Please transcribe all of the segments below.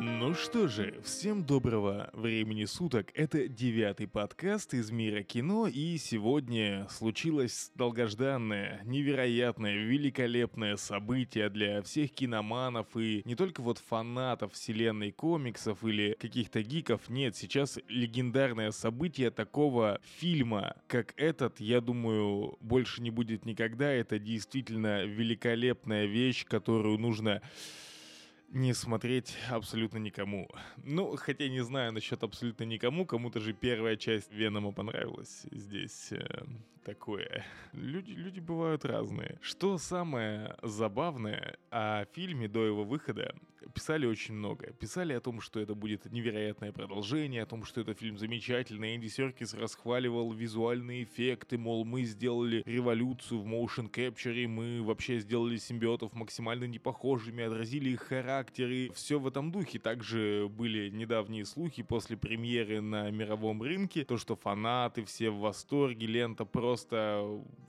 Ну что же, всем доброго времени суток. Это девятый подкаст из мира кино, и сегодня случилось долгожданное, невероятное, великолепное событие для всех киноманов и не только вот фанатов вселенной комиксов или каких-то гиков. Нет, сейчас легендарное событие такого фильма, как этот, я думаю, больше не будет никогда. Это действительно великолепная вещь, которую нужно не смотреть абсолютно никому. Ну, хотя не знаю насчет абсолютно никому, кому-то же первая часть Венома понравилась. Здесь э, такое. Люди, люди бывают разные. Что самое забавное о фильме до его выхода, писали очень много. Писали о том, что это будет невероятное продолжение, о том, что это фильм замечательный. Энди Серкис расхваливал визуальные эффекты, мол, мы сделали революцию в motion capture, мы вообще сделали симбиотов максимально непохожими, отразили их характер, характеры, все в этом духе. Также были недавние слухи после премьеры на мировом рынке, то, что фанаты все в восторге, лента просто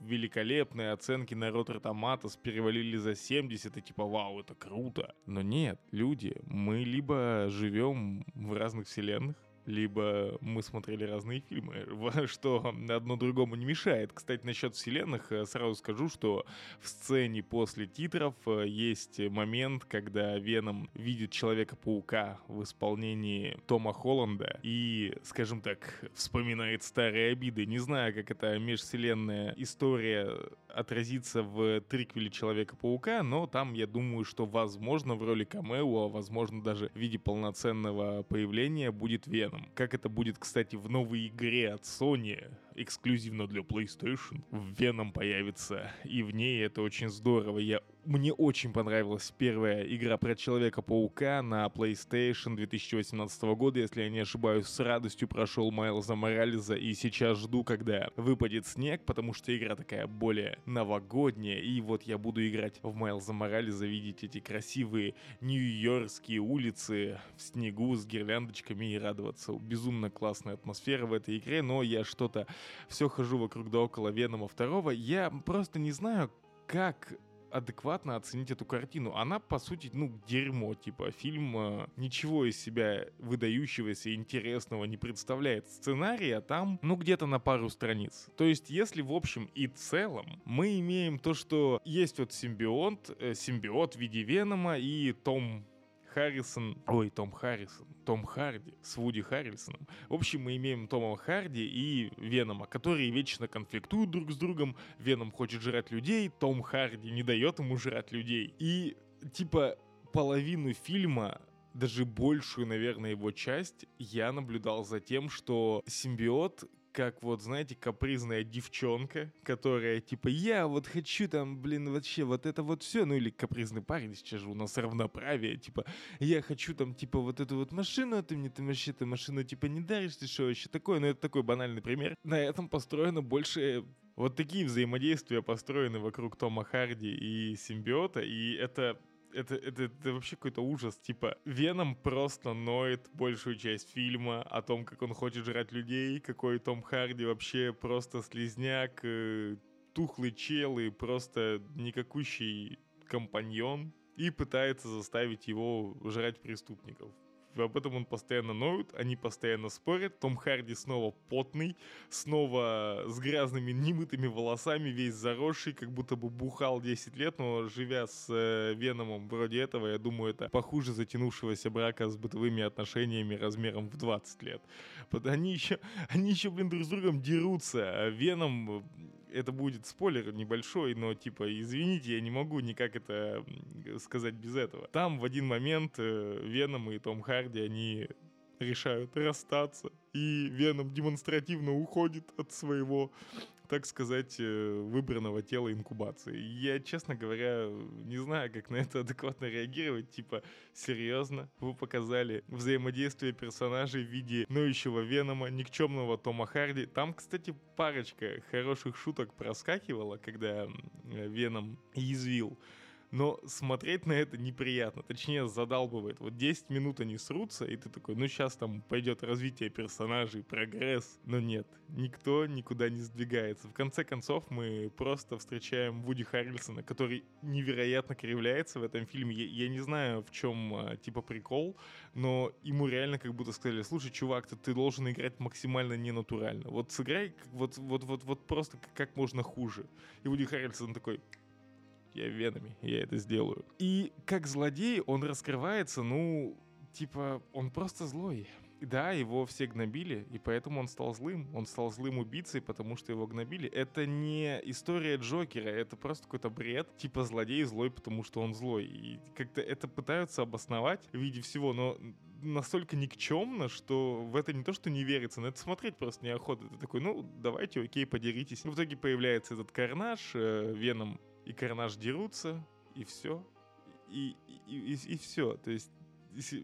великолепная, оценки на Rotter Tomatoes перевалили за 70, и типа, вау, это круто. Но нет, люди, мы либо живем в разных вселенных, либо мы смотрели разные фильмы, что одно другому не мешает. Кстати, насчет вселенных э, сразу скажу, что в сцене после титров э, есть момент, когда Веном видит Человека-паука в исполнении Тома Холланда и, скажем так, вспоминает старые обиды. Не знаю, как эта межвселенная история отразится в триквеле Человека-паука, но там, я думаю, что возможно в роли камео, а возможно даже в виде полноценного появления будет Веном. Как это будет, кстати, в новой игре от Sony, эксклюзивно для PlayStation. Веном появится, и в ней это очень здорово. Я мне очень понравилась первая игра про Человека-паука на PlayStation 2018 года, если я не ошибаюсь, с радостью прошел Майлза Морализа и сейчас жду, когда выпадет снег, потому что игра такая более новогодняя, и вот я буду играть в Майлза Морализа, видеть эти красивые нью-йоркские улицы в снегу с гирляндочками и радоваться. Безумно классная атмосфера в этой игре, но я что-то все хожу вокруг да около Венома второго. Я просто не знаю, как адекватно оценить эту картину. Она, по сути, ну, дерьмо, типа, фильм э, ничего из себя выдающегося, интересного не представляет. Сценария там, ну, где-то на пару страниц. То есть, если в общем и целом мы имеем то, что есть вот симбионт, э, симбиот в виде Венома и Том Харрисон, ой, Том Харрисон, Том Харди с Вуди Харрисоном. В общем, мы имеем Тома Харди и Венома, которые вечно конфликтуют друг с другом. Веном хочет жрать людей, Том Харди не дает ему жрать людей. И, типа, половину фильма даже большую, наверное, его часть я наблюдал за тем, что симбиот как вот, знаете, капризная девчонка, которая типа, я вот хочу там, блин, вообще вот это вот все, ну или капризный парень, сейчас же у нас равноправие, типа, я хочу там, типа, вот эту вот машину, а ты мне там вообще эту машину, типа, не даришь, ты что вообще такое, ну это такой банальный пример. На этом построено больше вот такие взаимодействия построены вокруг Тома Харди и симбиота, и это это, это, это вообще какой-то ужас. Типа, Веном просто ноет большую часть фильма о том, как он хочет жрать людей, какой Том Харди вообще просто слезняк, э, тухлый чел и просто никакущий компаньон и пытается заставить его жрать преступников об этом он постоянно ноют, они постоянно спорят. Том Харди снова потный, снова с грязными немытыми волосами, весь заросший, как будто бы бухал 10 лет, но живя с э, Веномом вроде этого, я думаю, это похуже затянувшегося брака с бытовыми отношениями размером в 20 лет. Они еще, они еще, блин, друг с другом дерутся. А Веном это будет спойлер небольшой, но типа, извините, я не могу никак это сказать без этого. Там в один момент э, Веном и Том Харди, они решают расстаться, и Веном демонстративно уходит от своего так сказать, э, выбранного тела инкубации. Я, честно говоря, не знаю, как на это адекватно реагировать. Типа, серьезно? Вы показали взаимодействие персонажей в виде ноющего Венома, никчемного Тома Харди. Там, кстати, парочка хороших шуток проскакивала, когда Веном язвил но смотреть на это неприятно, точнее задалбывает. Вот 10 минут они срутся, и ты такой, ну сейчас там пойдет развитие персонажей, прогресс, но нет, никто никуда не сдвигается. В конце концов мы просто встречаем Вуди Харрельсона, который невероятно кривляется в этом фильме. Я, я не знаю, в чем а, типа прикол, но ему реально как будто сказали, слушай, чувак, ты, ты должен играть максимально ненатурально. Вот сыграй вот, вот, вот, вот просто как можно хуже. И Вуди Харрельсон такой, я венами, я это сделаю. И как злодей он раскрывается, ну, типа, он просто злой. Да, его все гнобили, и поэтому он стал злым. Он стал злым убийцей, потому что его гнобили. Это не история Джокера, это просто какой-то бред. Типа злодей злой, потому что он злой. И как-то это пытаются обосновать в виде всего, но настолько никчемно, что в это не то, что не верится, но это смотреть просто неохота. Ты такой, ну, давайте, окей, подеритесь. в итоге появляется этот карнаж, э, Веном и Карнаж дерутся, и все. И, и, и, и все. То есть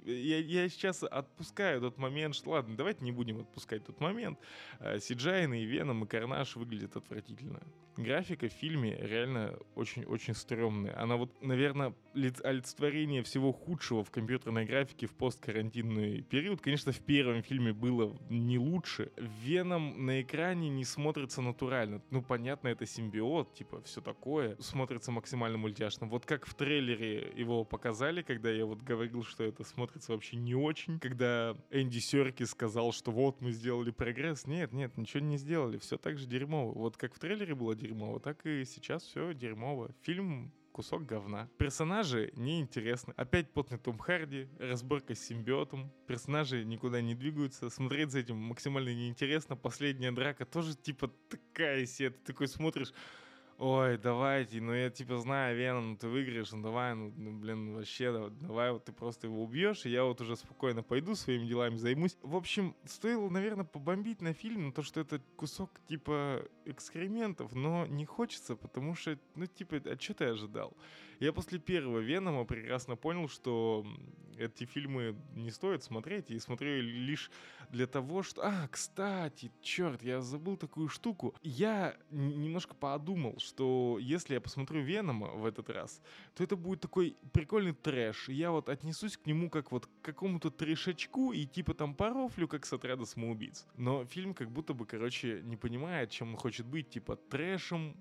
я, я сейчас отпускаю тот момент, что ладно, давайте не будем отпускать тот момент. Э, Сиджайн и Веном и Карнаж выглядят отвратительно. Графика в фильме реально очень-очень стрёмная. Она вот, наверное, олицетворение всего худшего в компьютерной графике в посткарантинный период. Конечно, в первом фильме было не лучше. Веном на экране не смотрится натурально. Ну, понятно, это симбиот, типа, все такое. Смотрится максимально мультяшно. Вот как в трейлере его показали, когда я вот говорил, что это смотрится вообще не очень. Когда Энди Серки сказал, что вот мы сделали прогресс. Нет, нет, ничего не сделали. Все так же дерьмово. Вот как в трейлере было дерьмово, так и сейчас все дерьмово. Фильм кусок говна. Персонажи неинтересны. Опять потный Том Харди, разборка с симбиотом. Персонажи никуда не двигаются. Смотреть за этим максимально неинтересно. Последняя драка тоже типа такая себе. Ты такой смотришь, ой, давайте, ну я типа знаю, Веном, ну ты выиграешь, ну давай, ну, ну блин, вообще, давай, давай вот ты просто его убьешь, и я вот уже спокойно пойду своими делами займусь. В общем, стоило, наверное, побомбить на фильм, то, что это кусок типа экскрементов, но не хочется, потому что, ну типа, а что ты ожидал? Я после первого Венома прекрасно понял, что эти фильмы не стоит смотреть, и смотрю лишь для того, что... А, кстати, черт, я забыл такую штуку. Я немножко подумал, что если я посмотрю Венома в этот раз, то это будет такой прикольный трэш. Я вот отнесусь к нему как вот к какому-то трешачку и типа там порофлю, как с отряда самоубийц. Но фильм как будто бы, короче, не понимает, чем он хочет быть, типа трэшем,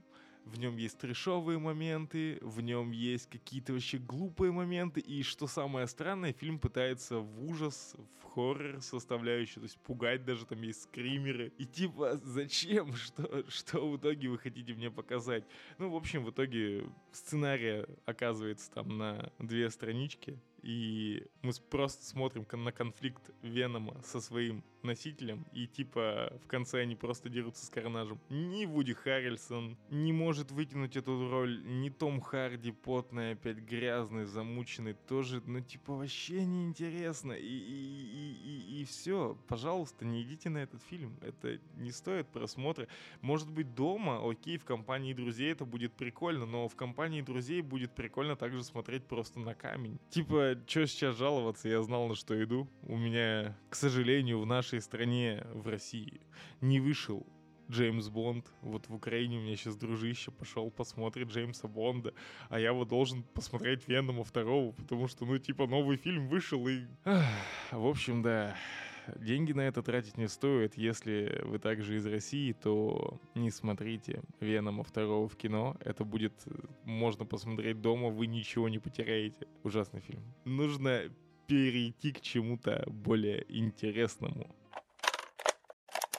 в нем есть трешовые моменты, в нем есть какие-то вообще глупые моменты, и что самое странное, фильм пытается в ужас, в хоррор составляющую, то есть пугать даже, там есть скримеры. И типа, зачем? Что, что в итоге вы хотите мне показать? Ну, в общем, в итоге сценария оказывается там на две странички, и мы просто смотрим на конфликт Венома со своим носителем, и типа в конце они просто дерутся с Карнажем. Ни Вуди Харрельсон не может вытянуть эту роль, ни Том Харди потный, опять грязный, замученный, тоже, ну типа вообще неинтересно. И, и, и, и, и все, пожалуйста, не идите на этот фильм, это не стоит просмотра. Может быть дома, окей, в компании друзей это будет прикольно, но в компании друзей будет прикольно также смотреть просто на камень. Типа, что сейчас жаловаться, я знал, на что иду. У меня, к сожалению, в нашей нашей стране, в России, не вышел Джеймс Бонд. Вот в Украине у меня сейчас дружище пошел посмотреть Джеймса Бонда, а я вот должен посмотреть Венома второго, потому что, ну, типа, новый фильм вышел и... В общем, да, деньги на это тратить не стоит. Если вы также из России, то не смотрите Венома второго в кино. Это будет... Можно посмотреть дома, вы ничего не потеряете. Ужасный фильм. Нужно перейти к чему-то более интересному.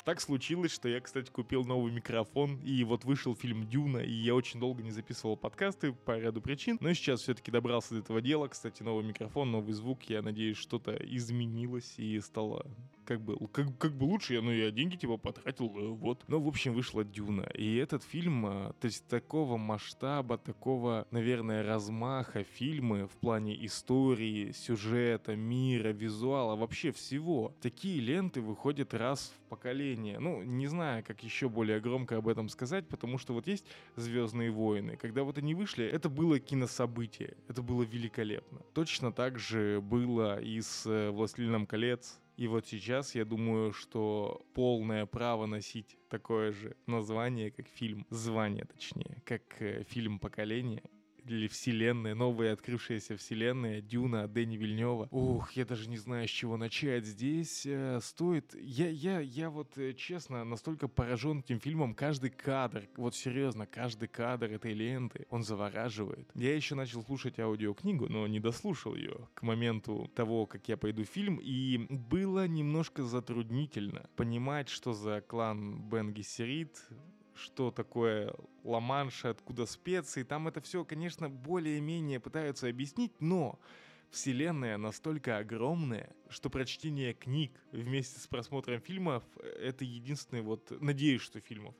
Так случилось, что я, кстати, купил новый микрофон, и вот вышел фильм «Дюна», и я очень долго не записывал подкасты по ряду причин, но сейчас все-таки добрался до этого дела. Кстати, новый микрофон, новый звук, я надеюсь, что-то изменилось и стало как бы, как, как бы лучше, я, ну, я деньги типа потратил, э, вот. Но, в общем, вышла Дюна. И этот фильм, а, то есть такого масштаба, такого, наверное, размаха фильмы в плане истории, сюжета, мира, визуала, вообще всего. Такие ленты выходят раз в поколение. Ну, не знаю, как еще более громко об этом сказать, потому что вот есть «Звездные войны». Когда вот они вышли, это было кинособытие. Это было великолепно. Точно так же было и с э, «Властелином колец», и вот сейчас я думаю, что полное право носить такое же название, как фильм, звание точнее, как э, фильм поколения, или вселенная, новая открывшаяся вселенная, Дюна, Дэни Вильнева. Ух, я даже не знаю, с чего начать. Здесь э, стоит... Я, я, я вот, э, честно, настолько поражен этим фильмом. Каждый кадр, вот серьезно, каждый кадр этой ленты, он завораживает. Я еще начал слушать аудиокнигу, но не дослушал ее к моменту того, как я пойду в фильм, и было немножко затруднительно понимать, что за клан Бен Гессерит, что такое ла-манш, откуда специи. Там это все, конечно, более-менее пытаются объяснить, но вселенная настолько огромная, что прочтение книг вместе с просмотром фильмов — это единственный вот, надеюсь, что фильмов,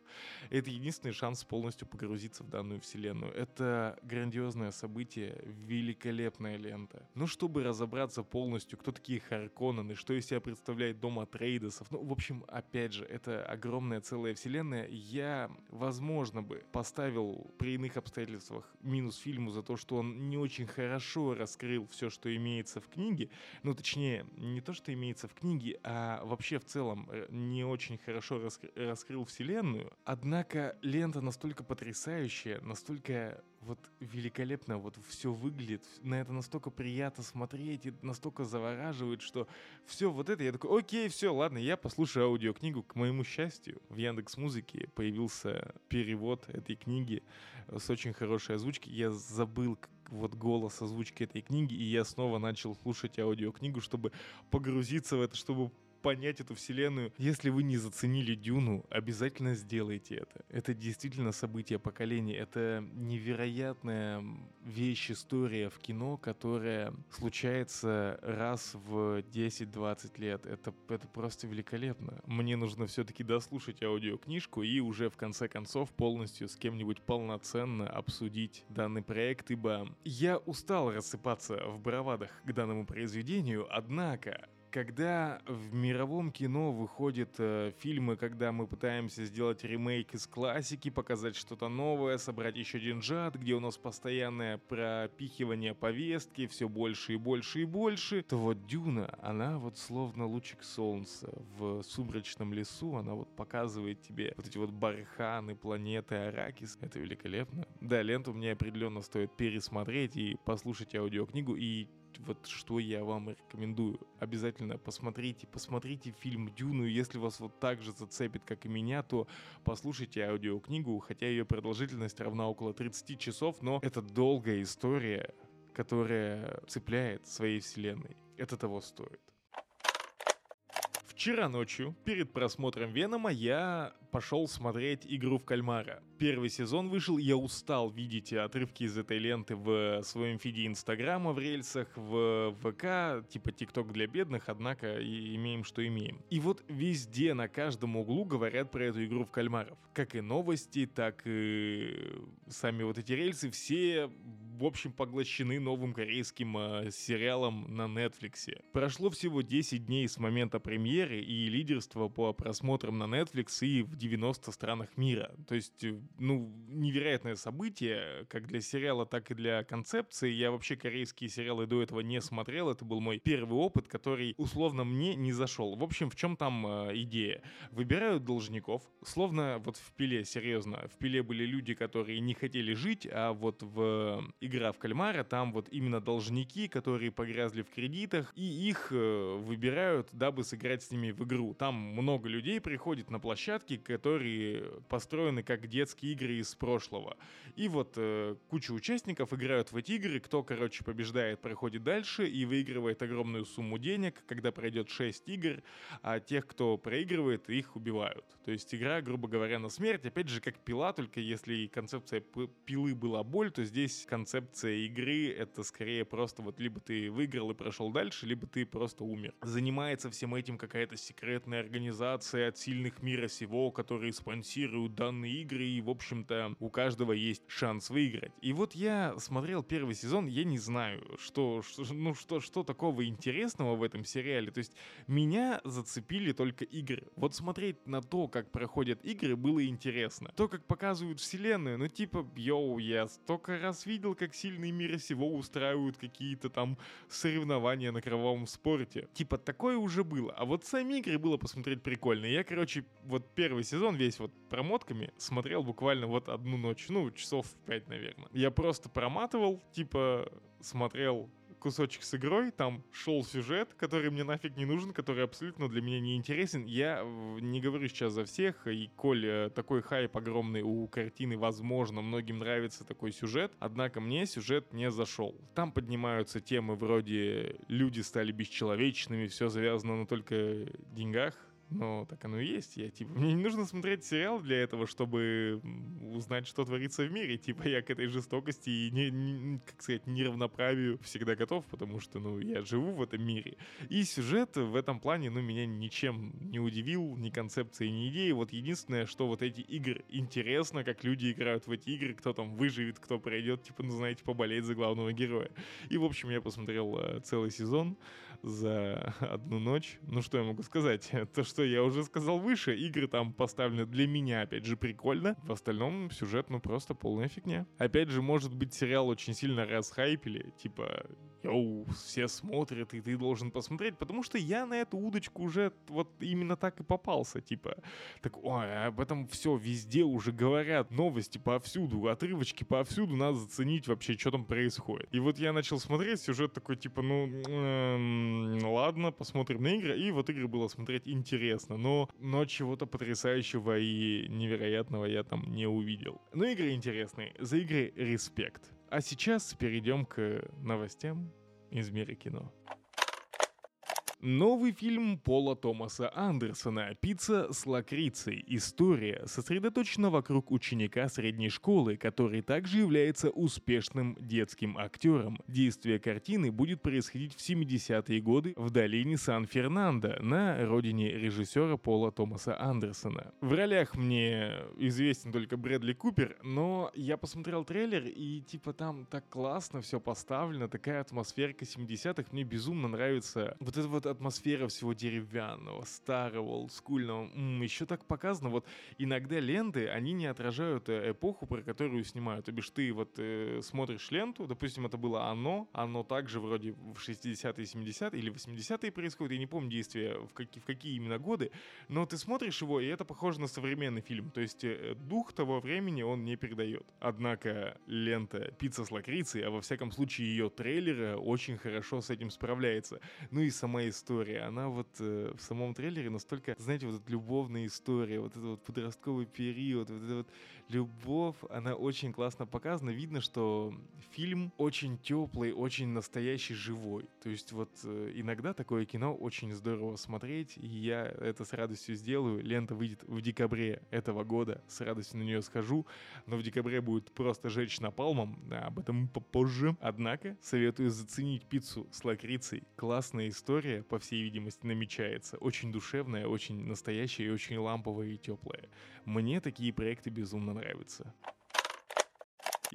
это единственный шанс полностью погрузиться в данную вселенную. Это грандиозное событие, великолепная лента. Ну, чтобы разобраться полностью, кто такие Харконнены, что из себя представляет дом Атрейдесов, ну, в общем, опять же, это огромная целая вселенная. Я, возможно бы, поставил при иных обстоятельствах минус фильму за то, что он не очень хорошо раскрыл все, что имеется в книге, ну, точнее, не то, что имеется в книге, а вообще в целом э, не очень хорошо раскры- раскрыл вселенную. Однако лента настолько потрясающая, настолько вот великолепно вот все выглядит, на это настолько приятно смотреть и настолько завораживает, что все вот это, я такой, окей, все, ладно, я послушаю аудиокнигу. К моему счастью, в Яндекс Музыке появился перевод этой книги с очень хорошей озвучкой. Я забыл вот голос озвучки этой книги, и я снова начал слушать аудиокнигу, чтобы погрузиться в это, чтобы понять эту вселенную. Если вы не заценили Дюну, обязательно сделайте это. Это действительно событие поколения. Это невероятная вещь, история в кино, которая случается раз в 10-20 лет. Это, это просто великолепно. Мне нужно все-таки дослушать аудиокнижку и уже в конце концов полностью с кем-нибудь полноценно обсудить данный проект, ибо я устал рассыпаться в бравадах к данному произведению, однако когда в мировом кино выходят э, фильмы, когда мы пытаемся сделать ремейк из классики, показать что-то новое, собрать еще жад, где у нас постоянное пропихивание повестки, все больше и больше и больше, то вот Дюна, она вот словно лучик солнца в сумрачном лесу, она вот показывает тебе вот эти вот барханы, планеты, Аракис. Это великолепно. Да, ленту мне определенно стоит пересмотреть и послушать аудиокнигу и вот что я вам рекомендую. Обязательно посмотрите, посмотрите фильм «Дюну». Если вас вот так же зацепит, как и меня, то послушайте аудиокнигу, хотя ее продолжительность равна около 30 часов, но это долгая история, которая цепляет своей вселенной. Это того стоит. Вчера ночью, перед просмотром Венома, я пошел смотреть «Игру в кальмара». Первый сезон вышел, я устал видеть отрывки из этой ленты в своем фиде Инстаграма, в рельсах, в ВК, типа ТикТок для бедных, однако и имеем, что имеем. И вот везде, на каждом углу говорят про эту «Игру в кальмаров». Как и новости, так и сами вот эти рельсы, все в общем, поглощены новым корейским э, сериалом на Netflix. Прошло всего 10 дней с момента премьеры и лидерства по просмотрам на Netflix и в 90 странах мира. То есть, э, ну, невероятное событие, как для сериала, так и для концепции. Я вообще корейские сериалы до этого не смотрел, это был мой первый опыт, который условно мне не зашел. В общем, в чем там э, идея? Выбирают должников, словно вот в пиле, серьезно, в пиле были люди, которые не хотели жить, а вот в игра в кальмара, там вот именно должники, которые погрязли в кредитах, и их э, выбирают, дабы сыграть с ними в игру. Там много людей приходит на площадки, которые построены как детские игры из прошлого. И вот э, куча участников играют в эти игры, кто, короче, побеждает, проходит дальше и выигрывает огромную сумму денег, когда пройдет 6 игр, а тех, кто проигрывает, их убивают. То есть игра, грубо говоря, на смерть, опять же, как пила, только если концепция пилы была боль, то здесь концепция концепция игры — это скорее просто вот либо ты выиграл и прошел дальше, либо ты просто умер. Занимается всем этим какая-то секретная организация от сильных мира сего, которые спонсируют данные игры, и, в общем-то, у каждого есть шанс выиграть. И вот я смотрел первый сезон, я не знаю, что, что ну что, что такого интересного в этом сериале. То есть меня зацепили только игры. Вот смотреть на то, как проходят игры, было интересно. То, как показывают вселенную, ну типа, йоу, я столько раз видел, как как сильные мира сего устраивают какие-то там соревнования на кровавом спорте. Типа такое уже было. А вот сами игры было посмотреть прикольно. Я, короче, вот первый сезон весь вот промотками смотрел буквально вот одну ночь. Ну, часов 5, наверное. Я просто проматывал, типа смотрел кусочек с игрой, там шел сюжет, который мне нафиг не нужен, который абсолютно для меня не интересен. Я не говорю сейчас за всех, и коль э, такой хайп огромный у картины, возможно, многим нравится такой сюжет, однако мне сюжет не зашел. Там поднимаются темы вроде «люди стали бесчеловечными», все завязано на только деньгах, ну, так оно и есть. Я, типа, мне не нужно смотреть сериал для этого, чтобы узнать, что творится в мире. Типа, я к этой жестокости и, не, не, как сказать, неравноправию всегда готов, потому что, ну, я живу в этом мире. И сюжет в этом плане, ну, меня ничем не удивил, ни концепцией, ни идеей. Вот единственное, что вот эти игры интересно, как люди играют в эти игры, кто там выживет, кто пройдет, типа, ну, знаете, поболеть за главного героя. И, в общем, я посмотрел э, целый сезон за одну ночь. Ну, что я могу сказать? То, что я уже сказал выше, игры там поставлены для меня, опять же, прикольно. В остальном сюжет, ну, просто полная фигня. Опять же, может быть, сериал очень сильно расхайпили, типа, йоу, все смотрят, и ты должен посмотреть, потому что я на эту удочку уже вот именно так и попался, типа, так, ой, об этом все везде уже говорят, новости повсюду, отрывочки повсюду, надо заценить вообще, что там происходит. И вот я начал смотреть, сюжет такой, типа, ну, эм, ладно, посмотрим на игры, и вот игры было смотреть интересно, но, но чего-то потрясающего и невероятного я там не увидел. Но игры интересные, за игры респект. А сейчас перейдем к новостям из мира кино. Новый фильм Пола Томаса Андерсона «Пицца с лакрицей. История» сосредоточена вокруг ученика средней школы, который также является успешным детским актером. Действие картины будет происходить в 70-е годы в долине Сан-Фернандо, на родине режиссера Пола Томаса Андерсона. В ролях мне известен только Брэдли Купер, но я посмотрел трейлер и типа там так классно все поставлено, такая атмосферка 70-х, мне безумно нравится вот это вот атмосфера всего деревянного, старого, олдскульного. М-м, еще так показано, вот иногда ленты, они не отражают э, эпоху, про которую снимают. То бишь ты вот э, смотришь ленту, допустим, это было «Оно», «Оно» также вроде в 60-е, 70-е или 80-е происходит, я не помню действия, в, какие, в какие именно годы, но ты смотришь его, и это похоже на современный фильм, то есть э, дух того времени он не передает. Однако лента «Пицца с лакрицей», а во всяком случае ее трейлера очень хорошо с этим справляется. Ну и сама история, она вот э, в самом трейлере настолько, знаете, вот эта любовная история, вот этот вот подростковый период, вот эта вот любовь, она очень классно показана. Видно, что фильм очень теплый, очень настоящий, живой. То есть вот э, иногда такое кино очень здорово смотреть, и я это с радостью сделаю. Лента выйдет в декабре этого года, с радостью на нее схожу, но в декабре будет просто жечь напалмом, да, об этом попозже. Однако советую заценить пиццу с лакрицей. Классная история, по всей видимости, намечается. Очень душевная, очень настоящая и очень ламповая и теплая. Мне такие проекты безумно нравятся.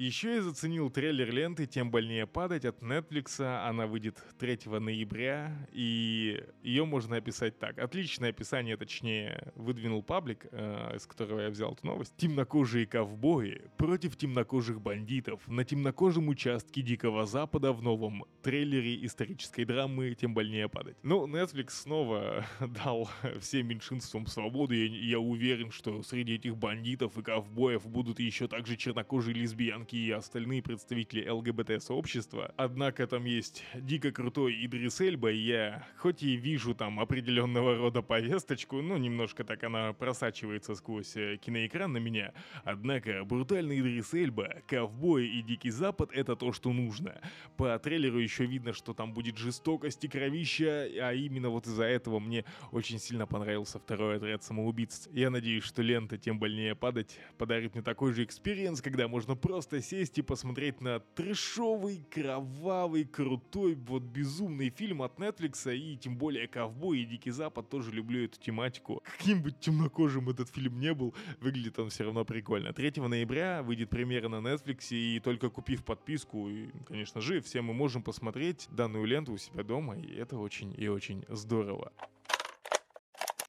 Еще я заценил трейлер ленты «Тем больнее падать» от Netflix. Она выйдет 3 ноября, и ее можно описать так. Отличное описание, точнее, выдвинул паблик, э, из которого я взял эту новость. Темнокожие ковбои против темнокожих бандитов на темнокожем участке Дикого Запада в новом трейлере исторической драмы «Тем больнее падать». Ну, Netflix снова дал всем меньшинствам свободу, и я уверен, что среди этих бандитов и ковбоев будут еще также чернокожие лесбиянки лесбиянки и остальные представители ЛГБТ-сообщества. Однако там есть дико крутой Идрис Эльба, и я хоть и вижу там определенного рода повесточку, ну немножко так она просачивается сквозь э, киноэкран на меня, однако брутальный Идрис Эльба, ковбой и Дикий Запад — это то, что нужно. По трейлеру еще видно, что там будет жестокость и кровища, а именно вот из-за этого мне очень сильно понравился второй отряд самоубийц. Я надеюсь, что лента «Тем больнее падать» подарит мне такой же experience, когда можно просто просто сесть и посмотреть на трешовый, кровавый, крутой, вот безумный фильм от Netflix, и тем более «Ковбой» и «Дикий Запад» тоже люблю эту тематику. Каким бы темнокожим этот фильм не был, выглядит он все равно прикольно. 3 ноября выйдет премьера на Netflix, и только купив подписку, и, конечно же, все мы можем посмотреть данную ленту у себя дома, и это очень и очень здорово.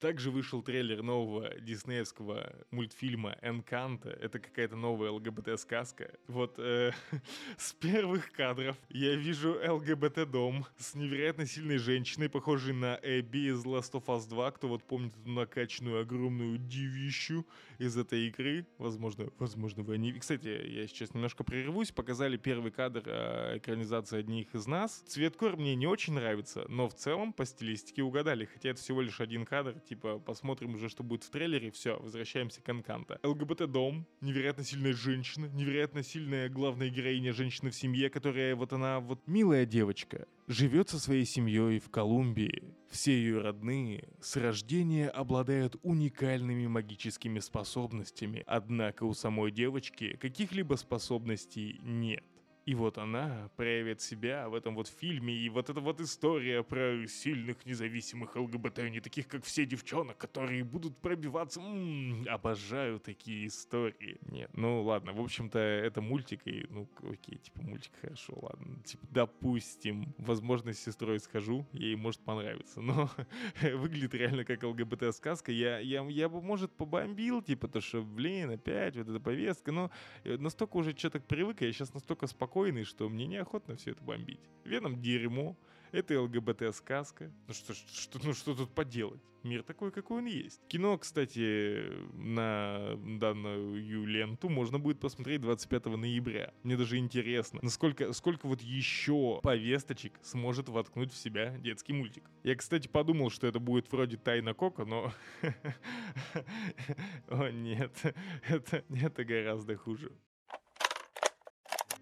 Также вышел трейлер нового диснеевского мультфильма «Энканта». Это какая-то новая ЛГБТ-сказка. Вот э, с первых кадров я вижу ЛГБТ-дом с невероятно сильной женщиной, похожей на Эбби из Last of Us 2. Кто вот помнит эту накачанную огромную девищу из этой игры. Возможно, возможно вы не... Кстати, я сейчас немножко прервусь. Показали первый кадр э, экранизации одних из нас. Цвет кор мне не очень нравится, но в целом по стилистике угадали. Хотя это всего лишь один кадр. Типа, посмотрим уже, что будет в трейлере. Все, возвращаемся к Энканта. ЛГБТ-дом, невероятно сильная женщина, невероятно сильная главная героиня женщины в семье, которая вот она вот милая девочка, живет со своей семьей в Колумбии. Все ее родные с рождения обладают уникальными магическими способностями, однако у самой девочки каких-либо способностей нет. И вот она проявит себя в этом вот фильме, и вот эта вот история про сильных независимых ЛГБТ, не таких, как все девчонок, которые будут пробиваться. М-м, обожаю такие истории. Нет, ну ладно, в общем-то, это мультик, и, ну, окей, типа, мультик хорошо, ладно. Типа, допустим, возможно, с сестрой схожу, ей может понравиться, но выглядит реально как ЛГБТ-сказка. Я, я, я бы, может, побомбил, типа, то, что, блин, опять вот эта повестка, но настолько уже что-то привык, я сейчас настолько спокойно спокойный, что мне неохотно все это бомбить. Веном дерьмо, это ЛГБТ-сказка. Ну что, что, ну что тут поделать? Мир такой, какой он есть. Кино, кстати, на данную ленту можно будет посмотреть 25 ноября. Мне даже интересно, насколько сколько вот еще повесточек сможет воткнуть в себя детский мультик. Я, кстати, подумал, что это будет вроде Тайна Кока, но... О нет, это, это гораздо хуже.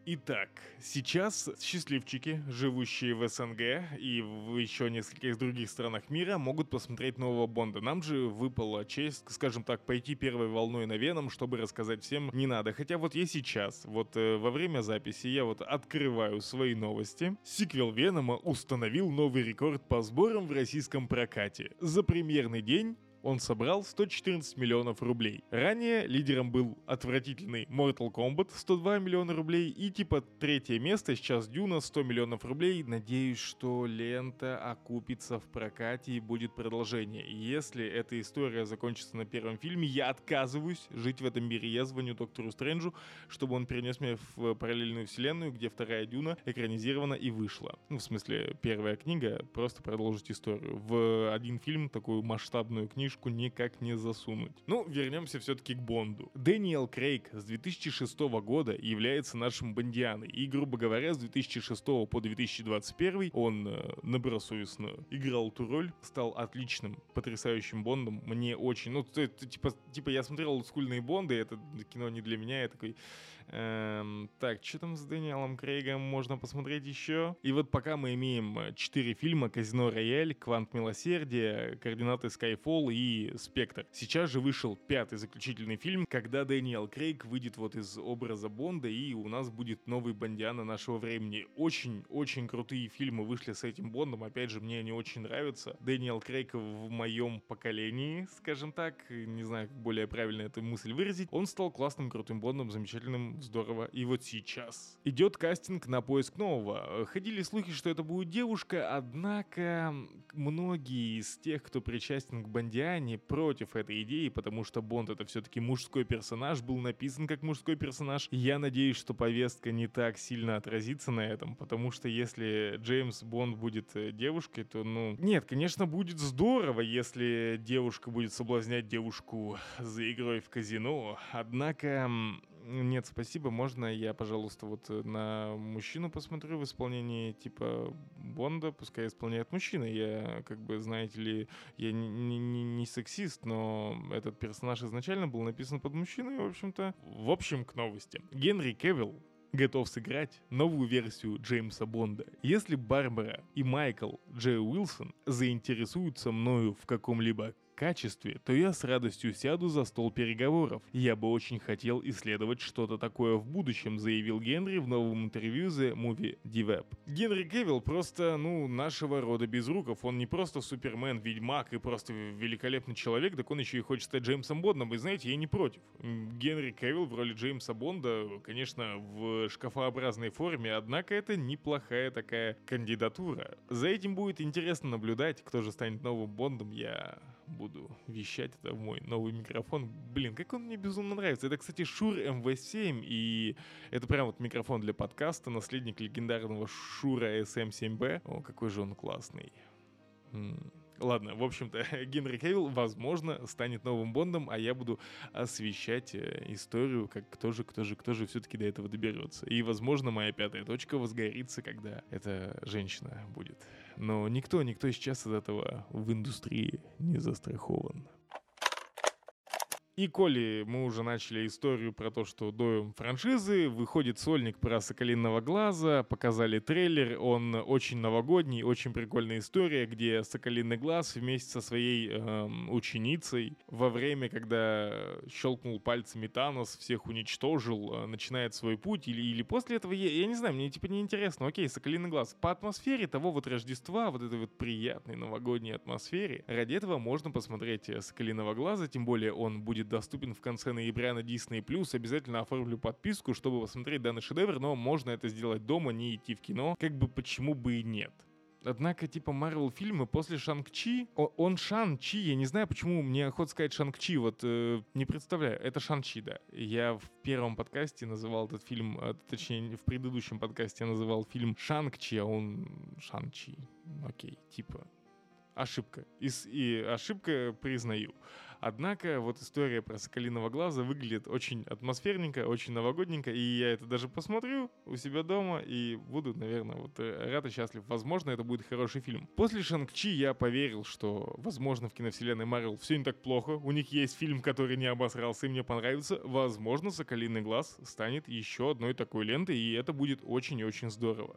Итак, сейчас счастливчики, живущие в СНГ и в еще нескольких других странах мира, могут посмотреть нового Бонда. Нам же выпала честь, скажем так, пойти первой волной на Веном, чтобы рассказать всем не надо. Хотя вот я сейчас, вот э, во время записи, я вот открываю свои новости. Сиквел Венома установил новый рекорд по сборам в российском прокате. За премьерный день он собрал 114 миллионов рублей. Ранее лидером был отвратительный Mortal Kombat 102 миллиона рублей и типа третье место сейчас Дюна 100 миллионов рублей. Надеюсь, что лента окупится в прокате и будет продолжение. Если эта история закончится на первом фильме, я отказываюсь жить в этом мире. Я звоню доктору Стрэнджу, чтобы он перенес меня в параллельную вселенную, где вторая Дюна экранизирована и вышла. Ну, в смысле, первая книга, просто продолжить историю. В один фильм такую масштабную книжку книжку никак не засунуть. Ну, вернемся все-таки к Бонду. Дэниел Крейг с 2006 года является нашим Бондианой. И, грубо говоря, с 2006 по 2021 он э, добросовестно играл эту роль, стал отличным, потрясающим Бондом. Мне очень... Ну, типа, типа я смотрел олдскульные Бонды, это кино не для меня, я такой... Эм, так, что там с Дэниелом Крейгом можно посмотреть еще? И вот пока мы имеем 4 фильма «Казино Рояль», «Квант Милосердия», «Координаты Skyfall» и «Спектр». Сейчас же вышел пятый заключительный фильм, когда Дэниел Крейг выйдет вот из образа Бонда, и у нас будет новый Бондиана нашего времени. Очень-очень крутые фильмы вышли с этим Бондом, опять же, мне они очень нравятся. Дэниел Крейг в моем поколении, скажем так, не знаю, как более правильно эту мысль выразить, он стал классным, крутым Бондом, замечательным здорово. И вот сейчас идет кастинг на поиск нового. Ходили слухи, что это будет девушка, однако многие из тех, кто причастен к Бондиане, против этой идеи, потому что Бонд это все-таки мужской персонаж, был написан как мужской персонаж. Я надеюсь, что повестка не так сильно отразится на этом, потому что если Джеймс Бонд будет э, девушкой, то, ну... Нет, конечно, будет здорово, если девушка будет соблазнять девушку за игрой в казино, однако нет, спасибо. Можно я, пожалуйста, вот э, на мужчину посмотрю в исполнении типа Бонда, пускай исполняет мужчина. Я, как бы, знаете ли, я не, не, не сексист, но этот персонаж изначально был написан под мужчину, и, в общем-то... В общем, к новости. Генри Кевилл готов сыграть новую версию Джеймса Бонда. Если Барбара и Майкл Джей Уилсон заинтересуются мною в каком-либо качестве, то я с радостью сяду за стол переговоров. Я бы очень хотел исследовать что-то такое в будущем, заявил Генри в новом интервью The Movie Web. Генри Кевилл просто, ну, нашего рода без руков. Он не просто Супермен, Ведьмак и просто великолепный человек, так он еще и хочет стать Джеймсом Бондом. И знаете, я не против. Генри Кевилл в роли Джеймса Бонда, конечно, в шкафообразной форме, однако это неплохая такая кандидатура. За этим будет интересно наблюдать, кто же станет новым Бондом, я буду вещать это в мой новый микрофон. Блин, как он мне безумно нравится. Это, кстати, Shure MV7, и это прям вот микрофон для подкаста, наследник легендарного Shure SM7B. О, какой же он классный. Ладно, в общем-то, Генри Кевилл, возможно, станет новым Бондом, а я буду освещать э, историю, как кто же, кто же, кто же все-таки до этого доберется. И, возможно, моя пятая точка возгорится, когда эта женщина будет. Но никто, никто сейчас от этого в индустрии не застрахован. И коли мы уже начали историю про то, что доем франшизы, выходит сольник про Соколиного Глаза, показали трейлер, он очень новогодний, очень прикольная история, где Соколиный Глаз вместе со своей эм, ученицей во время, когда щелкнул пальцами Танос, всех уничтожил, э, начинает свой путь, или, или после этого, я, я не знаю, мне типа не интересно, окей, Соколиный Глаз, по атмосфере того вот Рождества, вот этой вот приятной новогодней атмосфере, ради этого можно посмотреть э, Соколиного Глаза, тем более он будет доступен в конце ноября на Disney+. Обязательно оформлю подписку, чтобы посмотреть данный шедевр, но можно это сделать дома, не идти в кино. Как бы почему бы и нет. Однако, типа, Марвел фильмы после Шанг-Чи, он Шан-Чи, я не знаю, почему мне охота сказать Шанг-Чи, вот э, не представляю, это Шан-Чи, да. Я в первом подкасте называл этот фильм, э, точнее, в предыдущем подкасте я называл фильм Шанг-Чи, а он Шан-Чи. Окей, типа, ошибка. И, и ошибка признаю. Однако вот история про Соколиного Глаза выглядит очень атмосферненько, очень новогодненько, и я это даже посмотрю у себя дома и буду, наверное, вот э, рад и счастлив. Возможно, это будет хороший фильм. После Шанг-Чи я поверил, что, возможно, в киновселенной Марвел все не так плохо. У них есть фильм, который не обосрался и мне понравится. Возможно, Соколиный Глаз станет еще одной такой лентой, и это будет очень и очень здорово.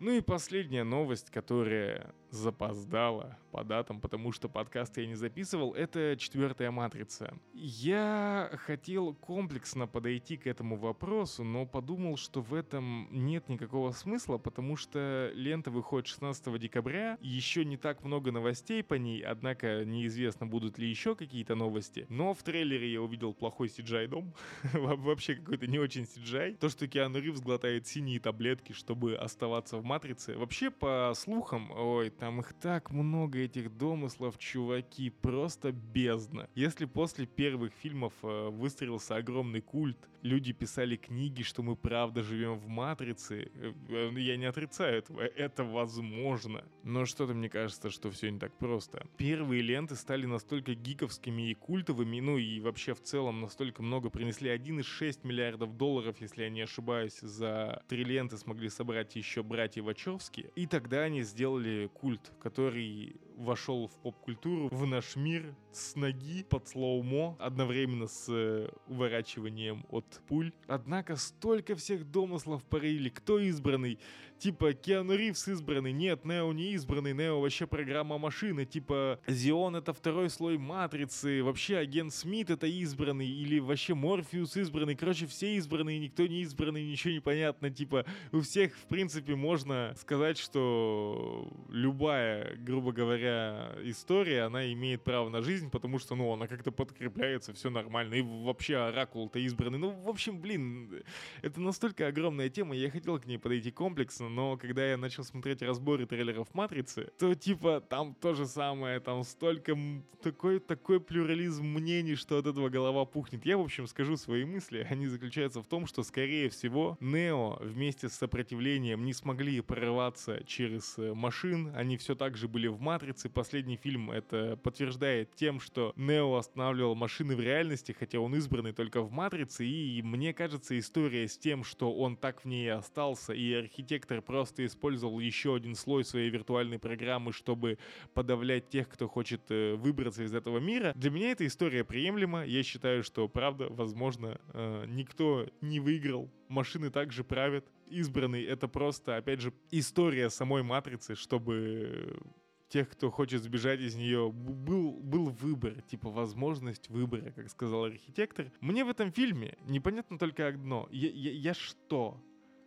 Ну и последняя новость, которая запоздала по датам, потому что подкаст я не записывал, это четвертая матрица. Я хотел комплексно подойти к этому вопросу, но подумал, что в этом нет никакого смысла, потому что лента выходит 16 декабря, еще не так много новостей по ней, однако неизвестно, будут ли еще какие-то новости. Но в трейлере я увидел плохой CGI дом, вообще какой-то не очень CGI. То, что Киану Ривз глотает синие таблетки, чтобы оставаться в матрице. Вообще, по слухам, ой, там их так много, этих домыслов, чуваки, просто бездна. Если после первых фильмов э, выстроился огромный культ, люди писали книги, что мы правда живем в Матрице, э, э, я не отрицаю этого, это возможно. Но что-то мне кажется, что все не так просто. Первые ленты стали настолько гиковскими и культовыми, ну и вообще в целом настолько много принесли 1,6 миллиардов долларов, если я не ошибаюсь, за три ленты смогли собрать еще братья Вачовски. И тогда они сделали культ, который вошел в поп-культуру, в наш мир с ноги под слоумо, одновременно с э, уворачиванием от пуль. Однако столько всех домыслов парили, кто избранный. Типа Киану Ривз избранный, нет, Нео не избранный, Нео вообще программа машины, типа Зион это второй слой матрицы, вообще агент Смит это избранный, или вообще Морфеус избранный, короче, все избранные, никто не избранный, ничего не понятно, типа у всех, в принципе, можно сказать, что любая, грубо говоря, история, она имеет право на жизнь, потому что, ну, она как-то подкрепляется, все нормально, и вообще Оракул-то избранный, ну, в общем, блин, это настолько огромная тема, я хотел к ней подойти комплексно, но когда я начал смотреть разборы трейлеров Матрицы, то типа там то же самое, там столько такой, такой плюрализм мнений, что от этого голова пухнет. Я, в общем, скажу свои мысли. Они заключаются в том, что, скорее всего, Нео вместе с сопротивлением не смогли прорываться через э, машин. Они все так же были в Матрице. Последний фильм это подтверждает тем, что Нео останавливал машины в реальности, хотя он избранный только в Матрице. И мне кажется, история с тем, что он так в ней остался, и архитектор Hacker просто использовал еще один слой своей виртуальной программы, чтобы подавлять тех, кто хочет э, выбраться из этого мира. Для меня эта история приемлема. Я считаю, что, правда, возможно, э, никто не выиграл. Машины также правят. Избранный — это просто, опять же, история самой Матрицы, чтобы тех, кто хочет сбежать из нее, был, был выбор, типа возможность выбора, как сказал архитектор. Мне в этом фильме непонятно только одно. Я, я, я что?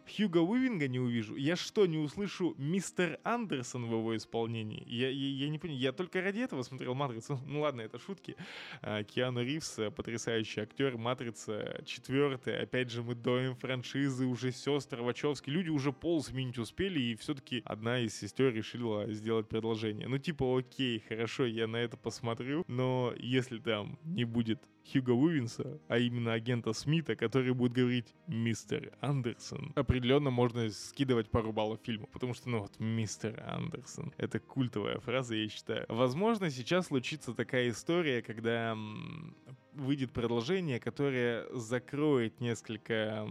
Хьюга Уивинга не увижу, я что, не услышу мистер Андерсон в его исполнении? Я, я, я не понимаю, я только ради этого смотрел «Матрицу». Ну ладно, это шутки. А, Киану Ривз, потрясающий актер, «Матрица» четвертая. Опять же, мы доим франшизы, уже сестры Вачовски. Люди уже пол сменить успели, и все-таки одна из сестер решила сделать предложение. Ну типа, окей, хорошо, я на это посмотрю, но если там не будет Хьюга Уивинса, а именно агента Смита, который будет говорить «Мистер Андерсон», определенно можно скидывать пару баллов фильму, потому что, ну вот, «Мистер Андерсон» — это культовая фраза, я считаю. Возможно, сейчас случится такая история, когда выйдет продолжение, которое закроет несколько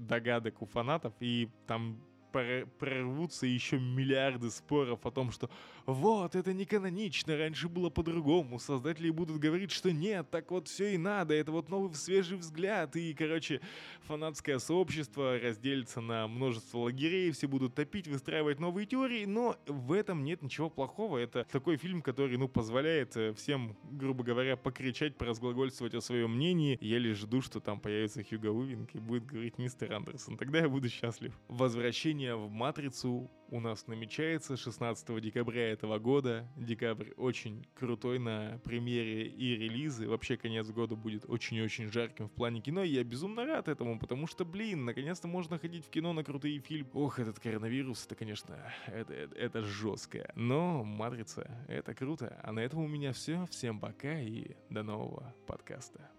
догадок у фанатов, и там прорвутся еще миллиарды споров о том, что вот, это не канонично, раньше было по-другому, создатели будут говорить, что нет, так вот все и надо, это вот новый свежий взгляд, и, короче, фанатское сообщество разделится на множество лагерей, все будут топить, выстраивать новые теории, но в этом нет ничего плохого, это такой фильм, который, ну, позволяет э, всем, грубо говоря, покричать, поразглагольствовать о своем мнении, я лишь жду, что там появится Хьюго Уивинг и будет говорить мистер Андерсон, тогда я буду счастлив. Возвращение в Матрицу у нас намечается 16 декабря этого года. Декабрь очень крутой на премьере и релизы. Вообще конец года будет очень-очень жарким в плане кино. И я безумно рад этому, потому что, блин, наконец-то можно ходить в кино на крутые фильмы. Ох, этот коронавирус, это, конечно, это, это, это жестко. Но Матрица, это круто. А на этом у меня все. Всем пока и до нового подкаста.